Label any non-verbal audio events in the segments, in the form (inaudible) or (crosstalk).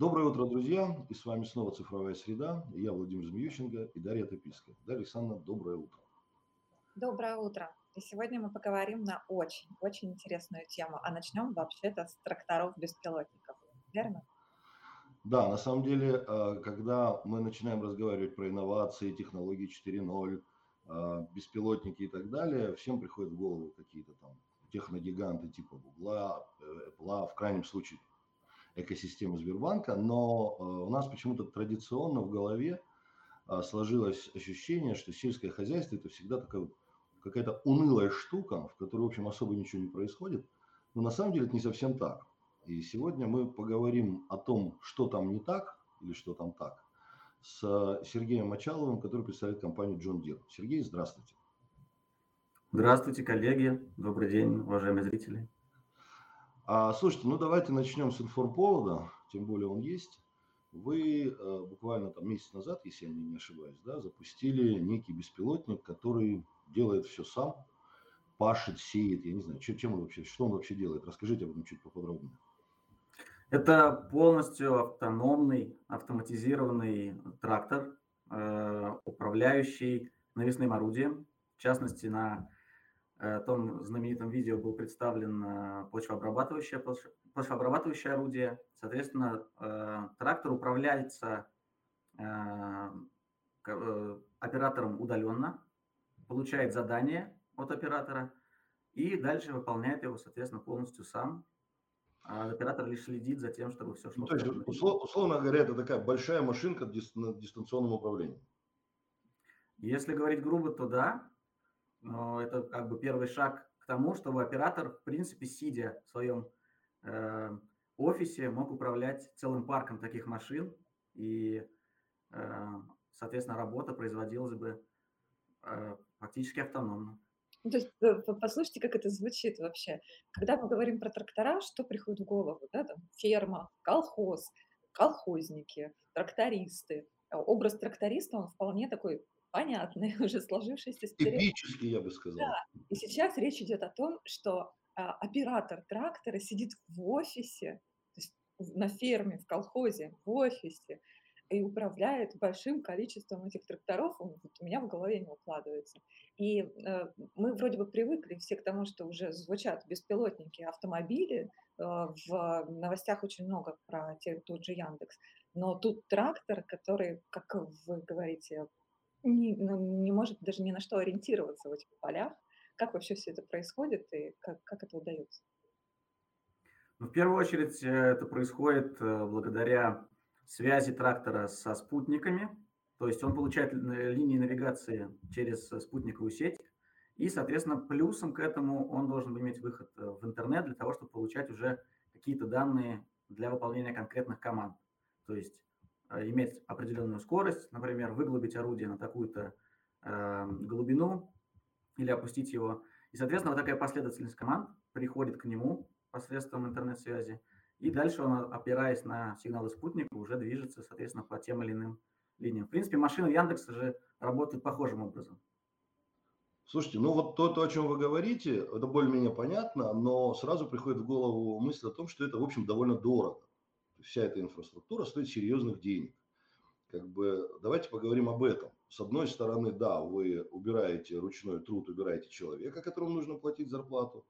Доброе утро, друзья! И с вами снова «Цифровая среда». Я Владимир Змеющенко и Дарья Топильская. Дарья Александровна, доброе утро. Доброе утро. И сегодня мы поговорим на очень-очень интересную тему. А начнем вообще-то с тракторов-беспилотников. Верно? Да, на самом деле, э, когда мы начинаем разговаривать про инновации, технологии 4.0, э, беспилотники и так далее, всем приходят в голову какие-то там техногиганты типа Гугла, Apple, в крайнем случае экосистемы Сбербанка, но э, у нас почему-то традиционно в голове сложилось ощущение, что сельское хозяйство это всегда такая какая-то унылая штука, в которой, в общем, особо ничего не происходит. Но на самом деле это не совсем так. И сегодня мы поговорим о том, что там не так или что там так, с Сергеем Мочаловым, который представляет компанию John Deere. Сергей, здравствуйте. Здравствуйте, коллеги. Добрый день, уважаемые зрители. А, слушайте, ну давайте начнем с информповода, тем более он есть. Вы э, буквально там месяц назад, если я не ошибаюсь, да, запустили некий беспилотник, который делает все сам, пашет, сеет, я не знаю, чем он вообще, что он вообще делает. Расскажите об этом чуть поподробнее. Это полностью автономный, автоматизированный трактор, э, управляющий навесным орудием. В частности, на э, том знаменитом видео был представлен э, почвообрабатывающее, почвообрабатывающее орудие. Соответственно, трактор управляется оператором удаленно, получает задание от оператора и дальше выполняет его, соответственно, полностью сам а оператор лишь следит за тем, чтобы все шло. Ну, то есть, услов, условно говоря, это такая большая машинка на дистанционном управлении. Если говорить грубо, то да. Но это как бы первый шаг к тому, чтобы оператор, в принципе, сидя в своем э, офисе, мог управлять целым парком таких машин. И, э, соответственно, работа производилась бы э, фактически автономно. То есть, э, послушайте, как это звучит вообще. Когда мы говорим про трактора, что приходит в голову? Да? Там, ферма, колхоз, колхозники, трактористы. А образ тракториста, он вполне такой понятный, (laughs) уже сложившийся Типический, я бы сказал. Да. И сейчас речь идет о том, что а, оператор трактора сидит в офисе, то есть на ферме, в колхозе, в офисе, и управляет большим количеством этих тракторов, вот у меня в голове не укладывается. И э, мы вроде бы привыкли все к тому, что уже звучат беспилотники, автомобили. Э, в новостях очень много про те, тот же Яндекс. Но тут трактор, который, как вы говорите, не, ну, не может даже ни на что ориентироваться в этих полях. Как вообще все это происходит и как, как это удается? Ну, в первую очередь э, это происходит э, благодаря связи трактора со спутниками, то есть он получает линии навигации через спутниковую сеть, и, соответственно, плюсом к этому он должен иметь выход э, в интернет для того, чтобы получать уже какие-то данные для выполнения конкретных команд. То есть э, иметь определенную скорость, например, выглубить орудие на такую-то э, глубину или опустить его. И, соответственно, вот такая последовательность команд приходит к нему посредством интернет-связи, и дальше он, опираясь на сигналы спутника, уже движется, соответственно, по тем или иным линиям. В принципе, машины Яндекса же работают похожим образом. Слушайте, ну вот то, то, о чем вы говорите, это более-менее понятно, но сразу приходит в голову мысль о том, что это, в общем, довольно дорого. Вся эта инфраструктура стоит серьезных денег. Как бы давайте поговорим об этом. С одной стороны, да, вы убираете ручной труд, убираете человека, которому нужно платить зарплату.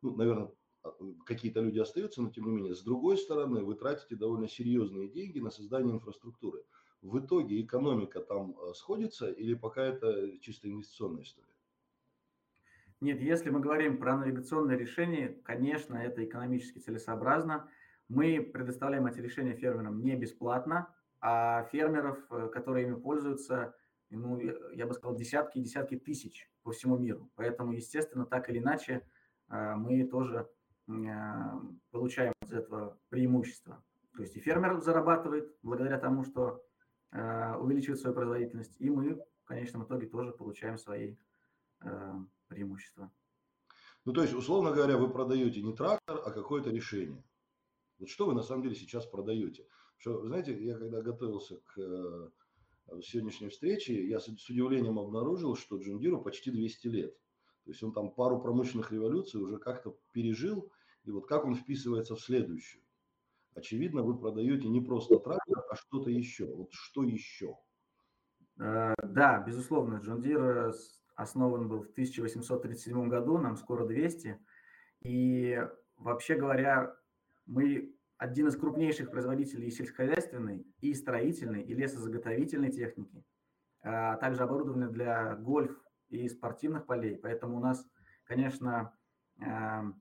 Ну, наверное, какие-то люди остаются, но тем не менее, с другой стороны, вы тратите довольно серьезные деньги на создание инфраструктуры. В итоге экономика там э, сходится или пока это чисто инвестиционная история? Нет, если мы говорим про навигационное решение, конечно, это экономически целесообразно. Мы предоставляем эти решения фермерам не бесплатно, а фермеров, э, которые ими пользуются, ну, я бы сказал, десятки и десятки тысяч по всему миру. Поэтому, естественно, так или иначе, э, мы тоже Э, получаем из этого преимущество. То есть и фермер зарабатывает благодаря тому, что увеличивает свою производительность, и мы в конечном итоге тоже получаем свои преимущества. Ну, то есть, условно говоря, вы продаете не трактор, а какое-то решение. Вот что вы на самом деле сейчас продаете? Что, знаете, я когда готовился к сегодняшней встрече, я с, удивлением обнаружил, что Джундиру почти 200 лет. То есть он там пару промышленных революций уже как-то пережил, и вот как он вписывается в следующую. очевидно, вы продаете не просто трактор, а что-то еще. Вот что еще? Э, да, безусловно, Джон Дир основан был в 1837 году, нам скоро 200. И вообще говоря, мы один из крупнейших производителей сельскохозяйственной, и строительной, и лесозаготовительной техники, а также оборудования для гольф и спортивных полей. Поэтому у нас, конечно, эм,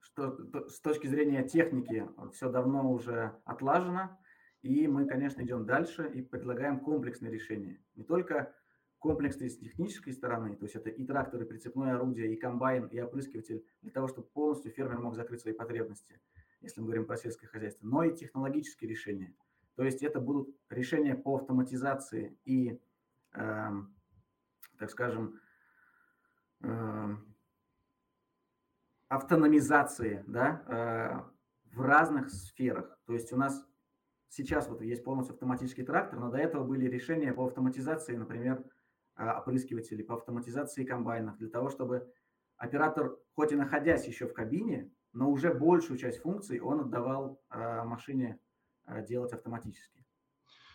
что, с точки зрения техники все давно уже отлажено, и мы, конечно, идем дальше и предлагаем комплексные решения. Не только комплексные с технической стороны, то есть это и трактор, и прицепное орудие, и комбайн, и опрыскиватель, для того, чтобы полностью фермер мог закрыть свои потребности, если мы говорим про сельское хозяйство, но и технологические решения. То есть это будут решения по автоматизации и, э, так скажем, э, автономизации да, э, в разных сферах. То есть у нас сейчас вот есть полностью автоматический трактор, но до этого были решения по автоматизации, например, а, опрыскивателей, по автоматизации комбайнов, для того, чтобы оператор, хоть и находясь еще в кабине, но уже большую часть функций он отдавал а, машине а, делать автоматически.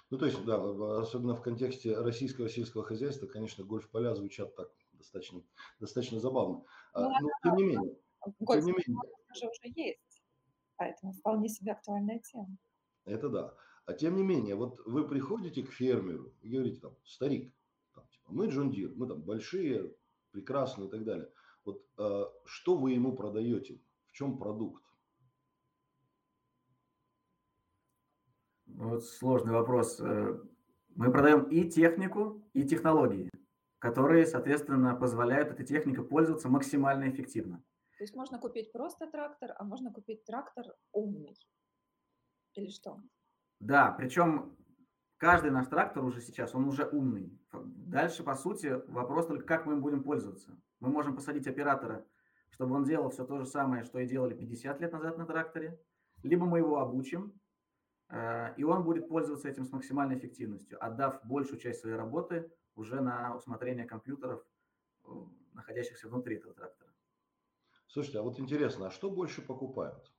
Ну, то есть, да, особенно в контексте российского сельского хозяйства, конечно, гольф-поля звучат так достаточно, достаточно забавно. Ну, но, тем не менее, гольф тем не менее. уже уже есть, поэтому вполне себе актуальная тема. Это да. А тем не менее, вот вы приходите к фермеру и говорите там, старик, там, типа, мы Джон Дир, мы там большие, прекрасные и так далее. Вот э, что вы ему продаете? В чем продукт? Вот сложный вопрос. Э, мы продаем и технику, и технологии, которые, соответственно, позволяют этой технике пользоваться максимально эффективно. То есть можно купить просто трактор, а можно купить трактор умный. Или что? Да, причем каждый наш трактор уже сейчас, он уже умный. Дальше, по сути, вопрос только, как мы им будем пользоваться. Мы можем посадить оператора, чтобы он делал все то же самое, что и делали 50 лет назад на тракторе, либо мы его обучим, э, и он будет пользоваться этим с максимальной эффективностью, отдав большую часть своей работы уже на усмотрение компьютеров, э, находящихся внутри этого трактора. Слушайте, а вот интересно, а что больше покупают?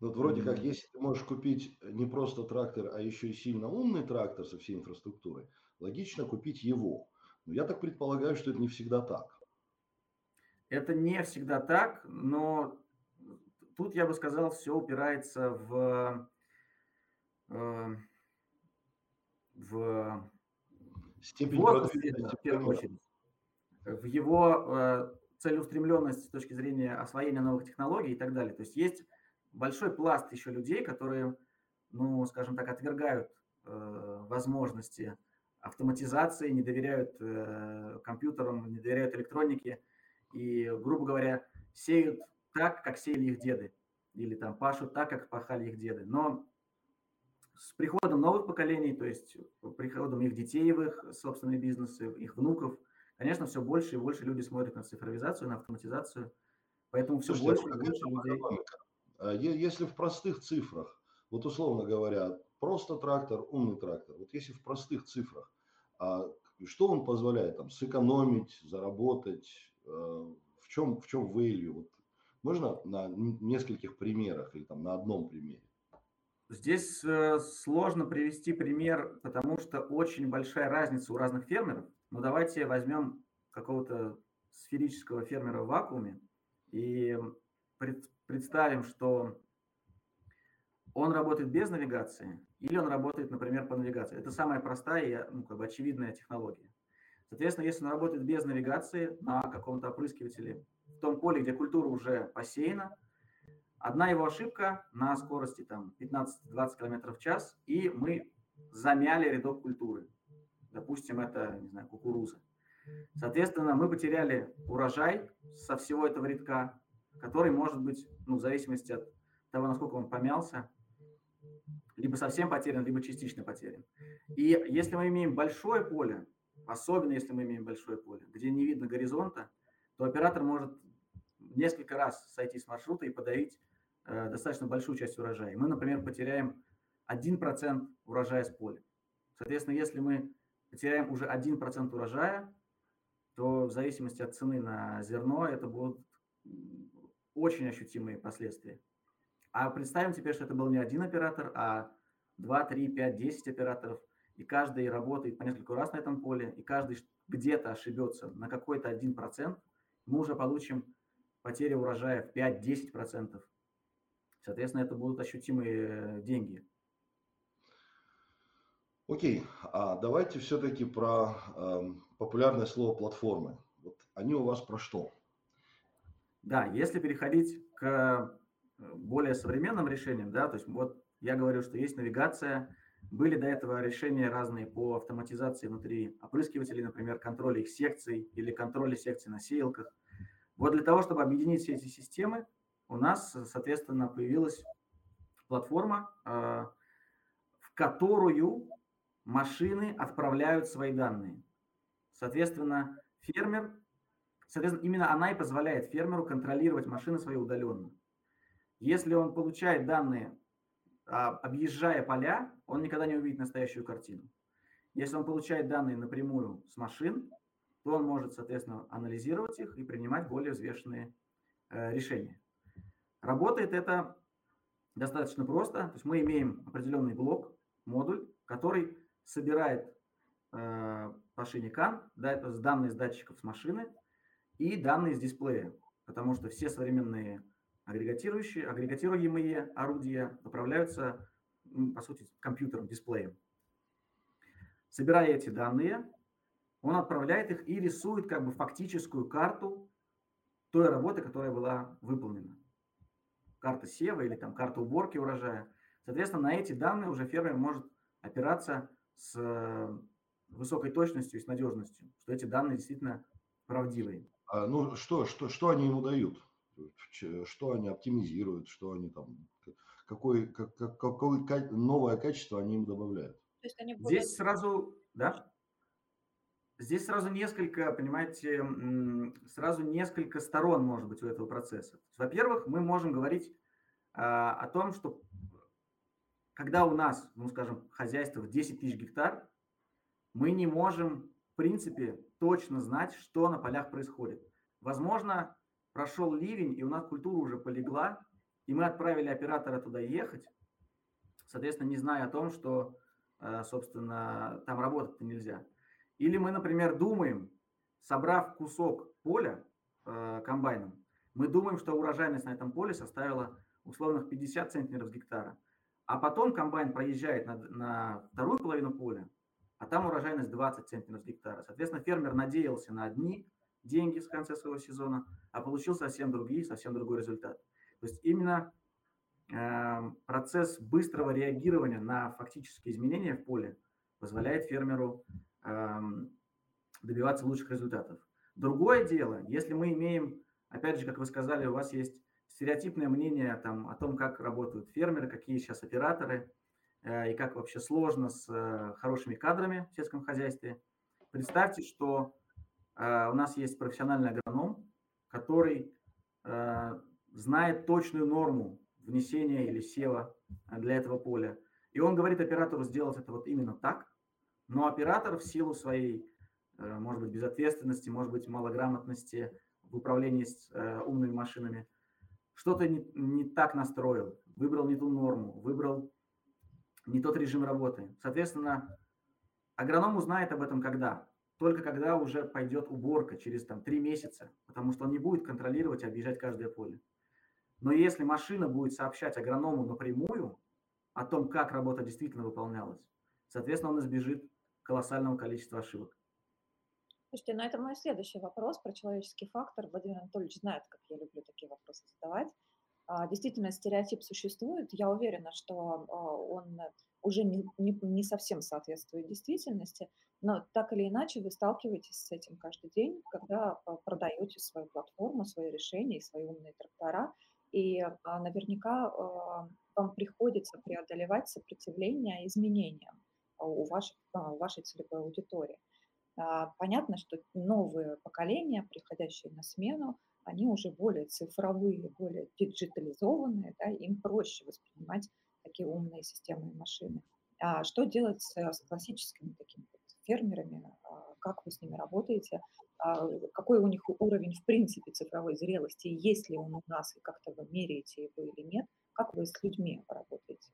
Вот вроде как, если ты можешь купить не просто трактор, а еще и сильно умный трактор со всей инфраструктурой, логично купить его. Но я так предполагаю, что это не всегда так. Это не всегда так, но тут я бы сказал, все упирается в, э, в степень возрасте, в первую очередь, в его э, целеустремленность с точки зрения освоения новых технологий и так далее. То есть есть большой пласт еще людей, которые, ну, скажем так, отвергают э, возможности автоматизации, не доверяют э, компьютерам, не доверяют электронике и, грубо говоря, сеют так, как сеяли их деды, или там пашут так, как пахали их деды. Но с приходом новых поколений, то есть приходом их детей в их собственные бизнесы, их внуков, конечно, все больше и больше люди смотрят на цифровизацию, на автоматизацию. Поэтому все Слушайте, больше и больше людей... А если в простых цифрах, вот условно говоря, просто трактор, умный трактор, вот если в простых цифрах, а что он позволяет там сэкономить, заработать, э, в чем, в чем value? Вот можно на нескольких примерах или там на одном примере? Здесь э, сложно привести пример, потому что очень большая разница у разных фермеров. Но давайте возьмем какого-то сферического фермера в вакууме и представим, что он работает без навигации или он работает, например, по навигации. Это самая простая и ну, как бы очевидная технология. Соответственно, если он работает без навигации на каком-то опрыскивателе, в том поле, где культура уже посеяна, одна его ошибка на скорости там 15-20 км в час, и мы замяли рядок культуры. Допустим, это, не знаю, кукуруза. Соответственно, мы потеряли урожай со всего этого рядка, который может быть, ну, в зависимости от того, насколько он помялся, либо совсем потерян, либо частично потерян. И если мы имеем большое поле, особенно если мы имеем большое поле, где не видно горизонта, то оператор может несколько раз сойти с маршрута и подавить э, достаточно большую часть урожая. Мы, например, потеряем 1% урожая с поля. Соответственно, если мы потеряем уже 1% урожая, то в зависимости от цены на зерно это будут очень ощутимые последствия. А представим теперь, что это был не один оператор, а 2, 3, 5, 10 операторов, и каждый работает по несколько раз на этом поле, и каждый где-то ошибется на какой-то один процент, мы уже получим потери урожая в 5-10%. Соответственно, это будут ощутимые деньги. Окей, а давайте все-таки про э, популярное слово платформы. Вот они у вас про что? Да, если переходить к более современным решениям, да, то есть вот я говорю, что есть навигация, были до этого решения разные по автоматизации внутри опрыскивателей, например, контроля их секций или контроля секций на сеялках. Вот для того, чтобы объединить все эти системы, у нас, соответственно, появилась платформа, э, в которую машины отправляют свои данные. Соответственно, фермер Соответственно, именно она и позволяет фермеру контролировать машины свои удаленно. Если он получает данные, а, объезжая поля, он никогда не увидит настоящую картину. Если он получает данные напрямую с машин, то он может, соответственно, анализировать их и принимать более взвешенные э, решения. Работает это достаточно просто. То есть мы имеем определенный блок, модуль, который собирает э, машине CAN, данные с датчиков с машины, и данные с дисплея, потому что все современные агрегатирующие, агрегатируемые орудия управляются, по сути, компьютером, дисплеем. Собирая эти данные, он отправляет их и рисует как бы фактическую карту той работы, которая была выполнена. Карта сева или там карта уборки урожая. Соответственно, на эти данные уже фермер может опираться с высокой точностью и с надежностью, что эти данные действительно правдивые. А, ну, что, что, что они ему дают? Что они оптимизируют, что они там, какое, как, какое новое качество они им добавляют? То есть они более... Здесь сразу, да? Здесь сразу несколько, понимаете, сразу несколько сторон может быть у этого процесса. Во-первых, мы можем говорить а, о том, что когда у нас, ну, скажем, хозяйство в 10 тысяч гектар, мы не можем в принципе, точно знать, что на полях происходит. Возможно, прошел ливень, и у нас культура уже полегла, и мы отправили оператора туда ехать, соответственно, не зная о том, что, э, собственно, там работать-то нельзя. Или мы, например, думаем, собрав кусок поля э, комбайном, мы думаем, что урожайность на этом поле составила условных 50 центнеров с гектара. А потом комбайн проезжает на, на вторую половину поля, а там урожайность 20 центнеров с гектара. Соответственно, фермер надеялся на одни деньги в конце своего сезона, а получил совсем другие, совсем другой результат. То есть именно э, процесс быстрого реагирования на фактические изменения в поле позволяет фермеру э, добиваться лучших результатов. Другое дело, если мы имеем, опять же, как вы сказали, у вас есть стереотипное мнение там, о том, как работают фермеры, какие сейчас операторы – Э, и как вообще сложно с э, хорошими кадрами в сельском хозяйстве. Представьте, что у нас есть профессиональный агроном, который знает точную норму внесения или сева для этого поля. И он говорит оператору сделать это вот именно так, но оператор в силу своей, может быть, безответственности, может быть, малограмотности в управлении с умными машинами, что-то не, не так настроил, выбрал не ту норму, выбрал не тот режим работы. Соответственно, агроном узнает об этом когда? Только когда уже пойдет уборка через там, три месяца, потому что он не будет контролировать и объезжать каждое поле. Но если машина будет сообщать агроному напрямую о том, как работа действительно выполнялась, соответственно, он избежит колоссального количества ошибок. Слушайте, ну это мой следующий вопрос про человеческий фактор. Владимир Анатольевич знает, как я люблю такие вопросы задавать. А, действительно стереотип существует. Я уверена, что а, он уже не, не, не совсем соответствует действительности, но так или иначе вы сталкиваетесь с этим каждый день, когда а, продаете свою платформу, свои решения и свои умные трактора, и наверняка вам приходится преодолевать сопротивление изменениям у ваших, вашей целевой аудитории. Понятно, что новые поколения, приходящие на смену, они уже более цифровые, более диджитализованные, да, им проще воспринимать такие умные системы и машины. А что делать с, с классическими такими фермерами? А как вы с ними работаете? а, какой у них уровень в принципе цифровой зрелости, есть ли он у нас, и как-то вы меряете его или нет, как вы с людьми работаете?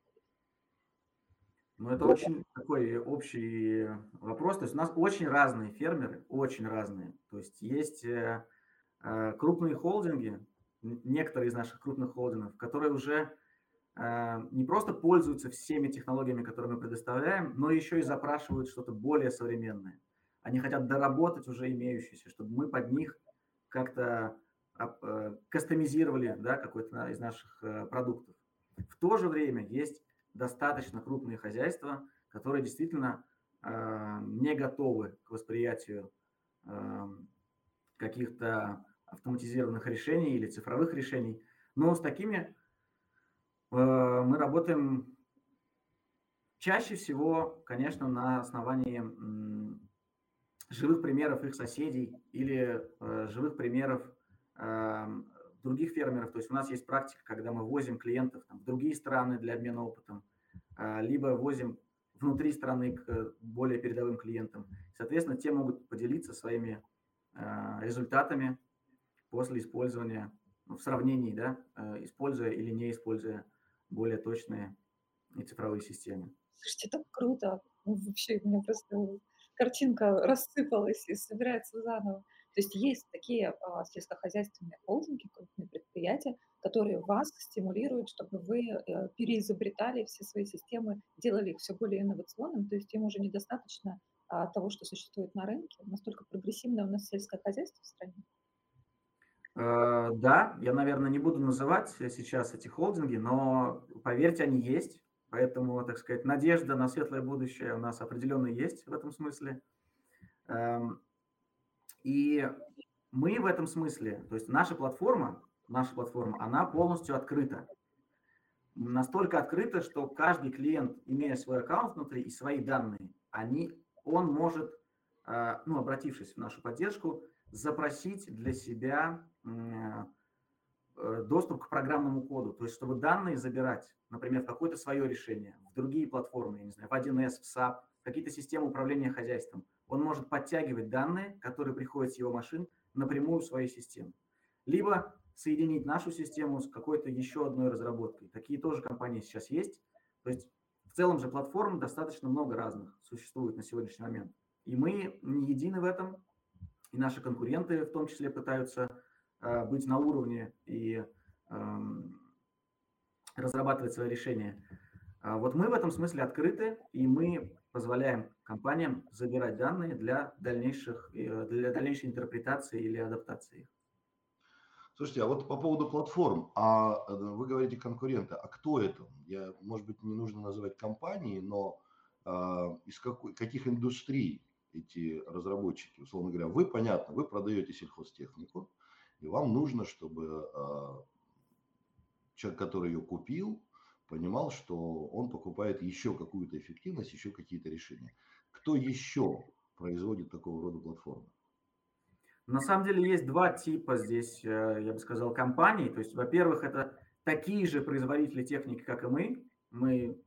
Ну, это очень такой общий вопрос. То есть у нас очень разные фермеры, очень разные. То есть есть э, э, крупные холдинги, некоторые из наших крупных холдингов, которые уже не просто пользуются всеми технологиями, которые мы предоставляем, но еще и запрашивают что-то более современное. Они хотят доработать уже имеющиеся, чтобы мы под них как-то кастомизировали да, какой-то из наших продуктов. В то же время есть достаточно крупные хозяйства, которые действительно э, не готовы к восприятию э, каких-то автоматизированных решений или цифровых решений. Но с такими э, мы работаем чаще всего, конечно, на основании э, живых примеров их соседей или э, живых примеров э, других фермеров. То есть у нас есть практика, когда мы возим клиентов в другие страны для обмена опытом, а, либо возим внутри страны к более передовым клиентам. Соответственно, те могут поделиться своими результатами после использования, ну, в сравнении, да, используя или не используя более точные и цифровые системы. Слушайте, так круто. Ну, вообще, у меня просто картинка рассыпалась и собирается заново. То есть есть такие а, сельскохозяйственные холдинги, крупные предприятия, которые вас стимулируют, чтобы вы э, переизобретали все свои системы, делали их все более инновационным, то есть им уже недостаточно а, того, что существует на рынке. Настолько прогрессивное у нас сельское хозяйство в стране. Э, да, я, наверное, не буду называть сейчас эти холдинги, но поверьте, они есть. Поэтому, так сказать, надежда на светлое будущее у нас определенно есть в этом смысле. Эм, и мы в этом смысле, то есть наша платформа, наша платформа, она полностью открыта. Настолько открыта, что каждый клиент, имея свой аккаунт внутри и свои данные, они, он может, э, ну, обратившись в нашу поддержку, запросить для себя э, доступ к программному коду, то есть чтобы данные забирать, например, в какое-то свое решение, в другие платформы, я не знаю, в 1С, в SAP, какие-то системы управления хозяйством он может подтягивать данные, которые приходят с его машин, напрямую в свою систему. Либо соединить нашу систему с какой-то еще одной разработкой. Такие тоже компании сейчас есть. То есть в целом же платформ достаточно много разных существует на сегодняшний момент. И мы не едины в этом, и наши конкуренты в том числе пытаются э, быть на уровне и э, разрабатывать свои решения. А вот мы в этом смысле открыты, и мы позволяем компаниям забирать данные для, дальнейших, э, для дальнейшей интерпретации или адаптации. Слушайте, а вот по поводу платформ, а э, вы говорите конкуренты, а кто это? Я, может быть, не нужно называть компании, но а, из какой, каких индустрий эти разработчики, условно говоря, вы, понятно, вы продаете сельхозтехнику, и вам нужно, чтобы а, человек, который ее купил, понимал, что он покупает еще какую-то эффективность, еще какие-то решения. Кто еще производит такого рода платформы? На самом деле есть два типа здесь, э, я бы сказал, компаний. То есть, во-первых, это такие же производители техники, как и мы. Мы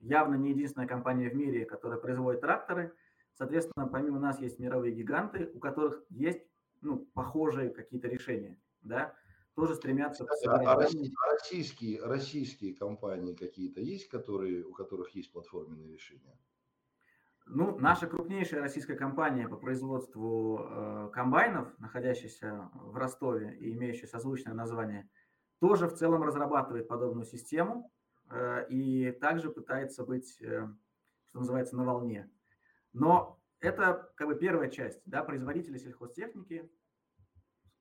явно не единственная компания в мире, которая производит тракторы. Соответственно, помимо нас есть мировые гиганты, у которых есть ну, похожие какие-то решения. Да? тоже стремятся а, а российские, российские компании какие-то есть, которые, у которых есть платформенные решения? Ну, наша крупнейшая российская компания по производству э, комбайнов, находящаяся в Ростове и имеющая созвучное название, тоже в целом разрабатывает подобную систему э, и также пытается быть, э, что называется, на волне. Но это как бы первая часть, да, производители сельхозтехники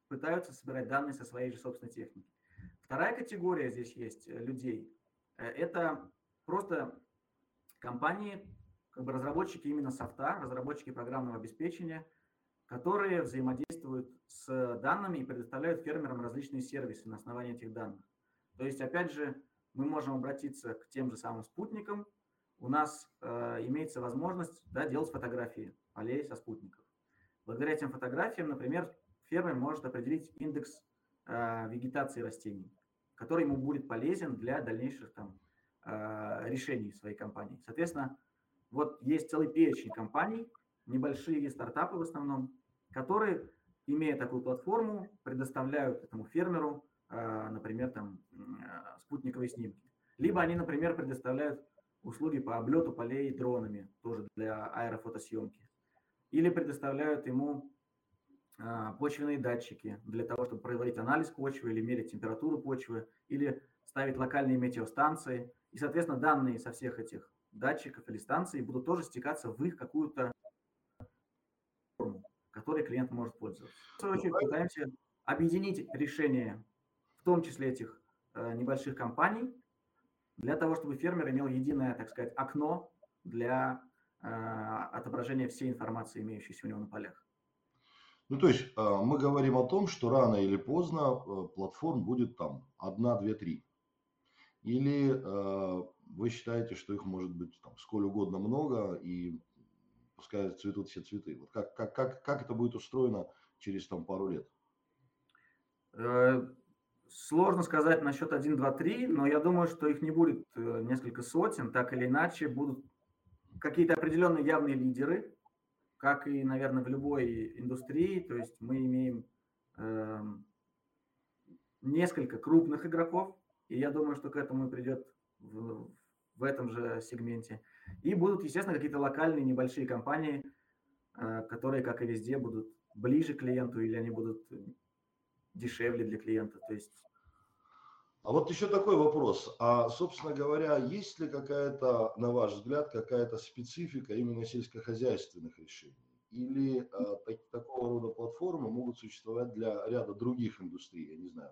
пытаются собирать данные со своей же собственной техники. Вторая категория здесь есть э, людей. Э, это просто компании, как бы разработчики именно софта, разработчики программного обеспечения, которые взаимодействуют с данными и предоставляют фермерам различные сервисы на основании этих данных. То есть, опять же, мы можем обратиться к тем же самым спутникам. У нас э, имеется возможность да, делать фотографии полей со спутников. Благодаря этим фотографиям, например, фермер может определить индекс э, вегетации растений, который ему будет полезен для дальнейших там, э, решений своей компании. Соответственно, вот есть целый перечень компаний, небольшие стартапы в основном, которые имея такую платформу, предоставляют этому фермеру, а, например, там, а, спутниковые снимки. Либо они, например, предоставляют услуги по облету полей дронами, тоже для аэрофотосъемки. Или предоставляют ему а, почвенные датчики для того, чтобы проводить анализ почвы или мерить температуру почвы, или ставить локальные метеостанции. И, соответственно, данные со всех этих датчиков или станций будут тоже стекаться в их какую-то форму, которой клиент может пользоваться. В свою очередь пытаемся объединить решения, в том числе этих э, небольших компаний, для того, чтобы фермер имел единое, так сказать, окно для э, отображения всей информации, имеющейся у него на полях. Ну, то есть э, мы говорим о том, что рано или поздно э, платформ будет там одна, две, три. Или э, вы считаете, что их может быть там сколь угодно много и пускай цветут все цветы. Вот как, как, как, как это будет устроено через там пару лет? Сложно сказать насчет 1, 2, 3, но я думаю, что их не будет э, несколько сотен, так или иначе будут какие-то определенные явные лидеры, как и, наверное, в любой индустрии. То есть мы имеем э, несколько крупных игроков, и я думаю, что к этому и придет в, в этом же сегменте. И будут, естественно, какие-то локальные небольшие компании, э, которые, как и везде, будут ближе к клиенту или они будут дешевле для клиента. То есть а вот еще такой вопрос. А, собственно говоря, есть ли какая-то, на ваш взгляд, какая-то специфика именно сельскохозяйственных решений? Или а, так, такого рода платформы могут существовать для ряда других индустрий, я не знаю,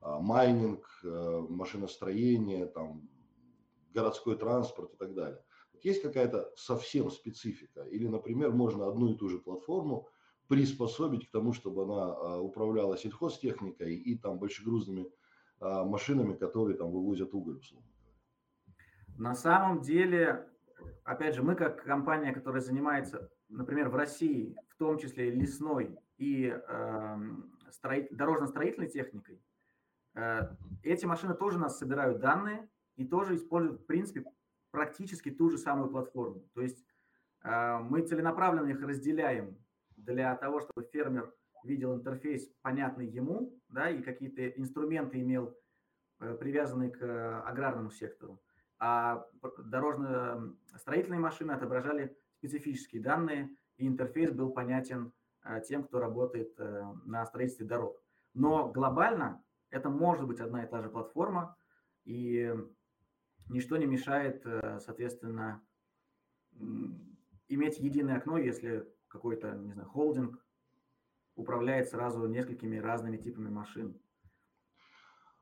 а, майнинг, а, машиностроение, там, городской транспорт и так далее. Вот есть какая-то совсем специфика? Или, например, можно одну и ту же платформу приспособить к тому, чтобы она а, управляла сельхозтехникой и там большегрузными а, машинами, которые там вывозят уголь, условно На самом деле, опять же, мы как компания, которая занимается, например, в России, в том числе лесной и э, строит, дорожно-строительной техникой, э, эти машины тоже нас собирают данные и тоже используют, в принципе, практически ту же самую платформу. То есть э, мы целенаправленно их разделяем для того, чтобы фермер видел интерфейс, понятный ему, да, и какие-то инструменты имел, э, привязанные к э, аграрному сектору. А дорожно-строительные машины отображали специфические данные, и интерфейс был понятен э, тем, кто работает на строительстве дорог. Но глобально это может быть одна и та же платформа, и ничто не мешает, соответственно, иметь единое окно, если какой-то, не знаю, холдинг управляет сразу несколькими разными типами машин.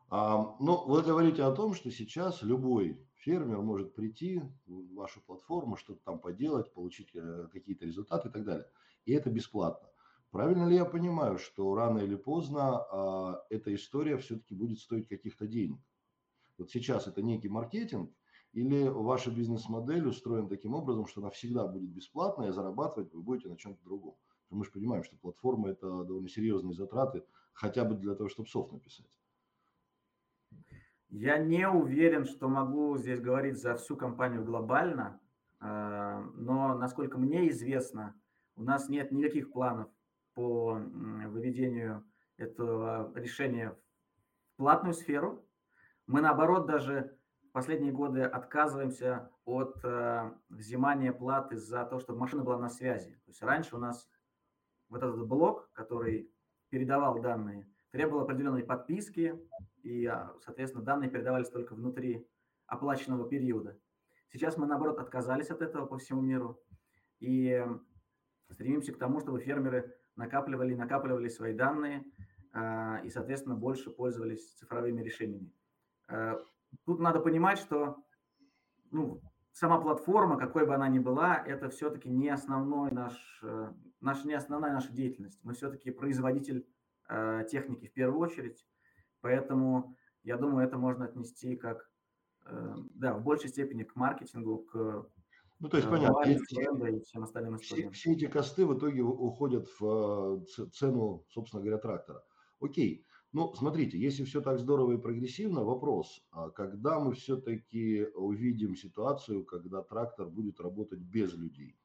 А, ну, вы говорите о том, что сейчас любой фермер может прийти в вашу платформу, что-то там поделать, получить э, какие-то результаты и так далее. И это бесплатно. Правильно ли я понимаю, что рано или поздно а, эта история все-таки будет стоить каких-то денег? Вот сейчас это некий маркетинг, или ваша бизнес-модель устроена таким образом, что она всегда будет бесплатная, и зарабатывать вы будете на чем-то другом? Мы же понимаем, что платформа – это довольно серьезные затраты, хотя бы для того, чтобы софт написать. Я не уверен, что могу здесь говорить за всю компанию глобально, а, но, насколько мне известно, у нас нет никаких планов по выведению этого решения в платную сферу. Мы, наоборот, даже последние годы отказываемся от э, взимания платы за то, чтобы машина была на связи. То есть раньше у нас вот этот блок, который передавал данные, требовал определенной подписки, и, а, соответственно, данные передавались только внутри оплаченного периода. Сейчас мы, наоборот, отказались от этого по всему миру и стремимся к тому, чтобы фермеры накапливали и накапливали свои данные а, и, соответственно, больше пользовались цифровыми решениями. Э, тут надо понимать, что ну, сама платформа, какой бы она ни была, это все-таки не основной наш, э, наш, не основная наша деятельность. Мы все-таки производитель э, техники в первую очередь, поэтому я думаю, это можно отнести как, э, да, в большей степени к маркетингу, к ну, то есть, понятно, и всем остальным все, все эти косты в итоге уходят в э, цену, собственно говоря, трактора. Окей, ну, смотрите, если все так здорово и прогрессивно, вопрос, а когда мы все-таки увидим ситуацию, когда трактор будет работать без людей?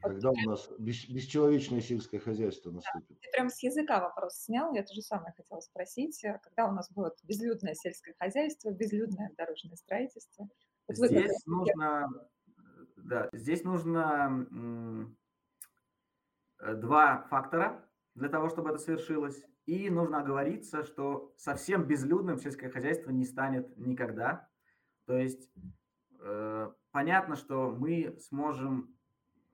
Когда у нас бес, бесчеловечное сельское хозяйство наступит? Да, ты прям с языка вопрос снял, я тоже самое хотела спросить. Э, когда у нас будет безлюдное сельское хозяйство, безлюдное дорожное строительство? Вот здесь нужно, да, здесь нужно э, два фактора для того, чтобы это совершилось. И нужно оговориться, что совсем безлюдным сельское хозяйство не станет никогда. То есть э, понятно, что мы сможем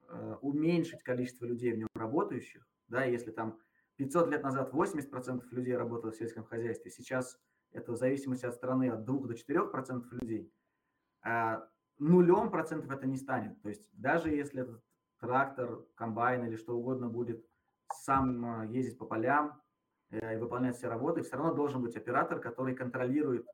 э, уменьшить количество людей в нем работающих. Да, если там 500 лет назад 80% людей работало в сельском хозяйстве, сейчас это в зависимости от страны от 2 до 4% людей, а нулем процентов это не станет. То есть даже если этот трактор, комбайн или что угодно будет сам э, ездить по полям и выполнять все работы, все равно должен быть оператор, который контролирует,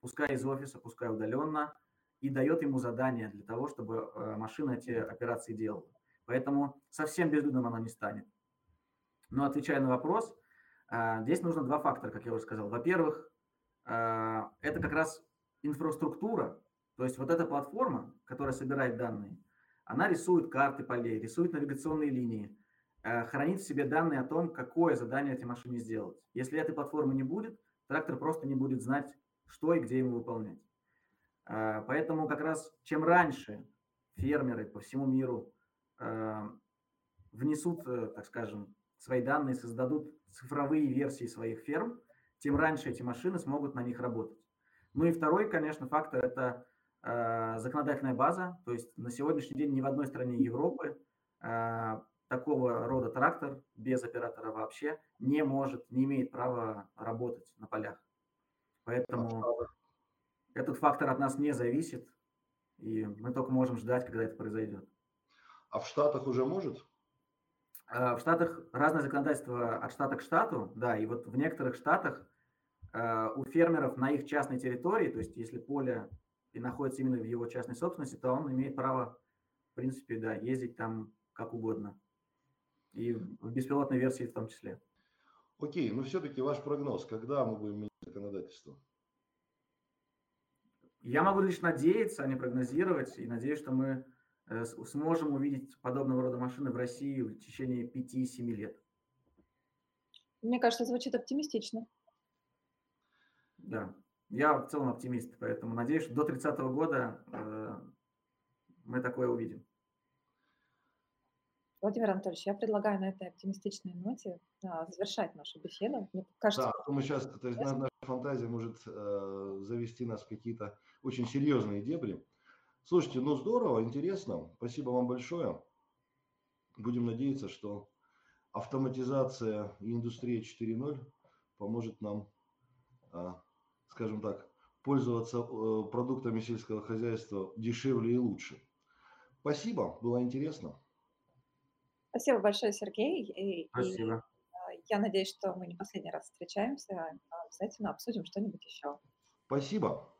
пускай из офиса, пускай удаленно, и дает ему задания для того, чтобы э, машина эти операции делала. Поэтому совсем безлюдным она не станет. Но отвечая на вопрос, здесь нужно два фактора, как я уже сказал. Во-первых, это как раз инфраструктура, то есть вот эта платформа, которая собирает данные, она рисует карты полей, рисует навигационные линии, Э, хранит в себе данные о том, какое задание этой машине сделать. Если этой платформы не будет, трактор просто не будет знать, что и где ему выполнять. Э, поэтому как раз чем раньше фермеры по всему миру э, внесут, так скажем, свои данные, создадут цифровые версии своих ферм, тем раньше эти машины смогут на них работать. Ну и второй, конечно, фактор – это законодательная база. То есть на сегодняшний день ни в одной стране Европы такого рода трактор без оператора вообще не может, не имеет права работать на полях. Поэтому этот фактор от нас не зависит, и мы только можем ждать, когда это произойдет. А в Штатах уже может? А, в Штатах разное законодательство от штата к штату, да, и вот в некоторых штатах а, у фермеров на их частной территории, то есть если поле и находится именно в его частной собственности, то он имеет право, в принципе, да, ездить там как угодно и в беспилотной версии в том числе. Окей, но все-таки ваш прогноз, когда мы будем менять законодательство? Я могу лишь надеяться, а не прогнозировать, и надеюсь, что мы э, сможем увидеть подобного рода машины в России в течение 5-7 лет. Мне кажется, звучит оптимистично. Да, я в целом оптимист, поэтому надеюсь, что до 30 -го года э, мы такое увидим. Владимир Анатольевич, я предлагаю на этой оптимистичной ноте а, завершать нашу беседу. Мне кажется, да, мы сейчас, то есть наша фантазия может э, завести нас в какие-то очень серьезные дебри. Слушайте, ну здорово, интересно. Спасибо вам большое. Будем надеяться, что автоматизация и индустрия 4.0 поможет нам, э, скажем так, пользоваться э, продуктами сельского хозяйства дешевле и лучше. Спасибо, было интересно. Спасибо большое, Сергей. И, Спасибо. И я надеюсь, что мы не последний раз встречаемся. Обязательно обсудим что-нибудь еще. Спасибо.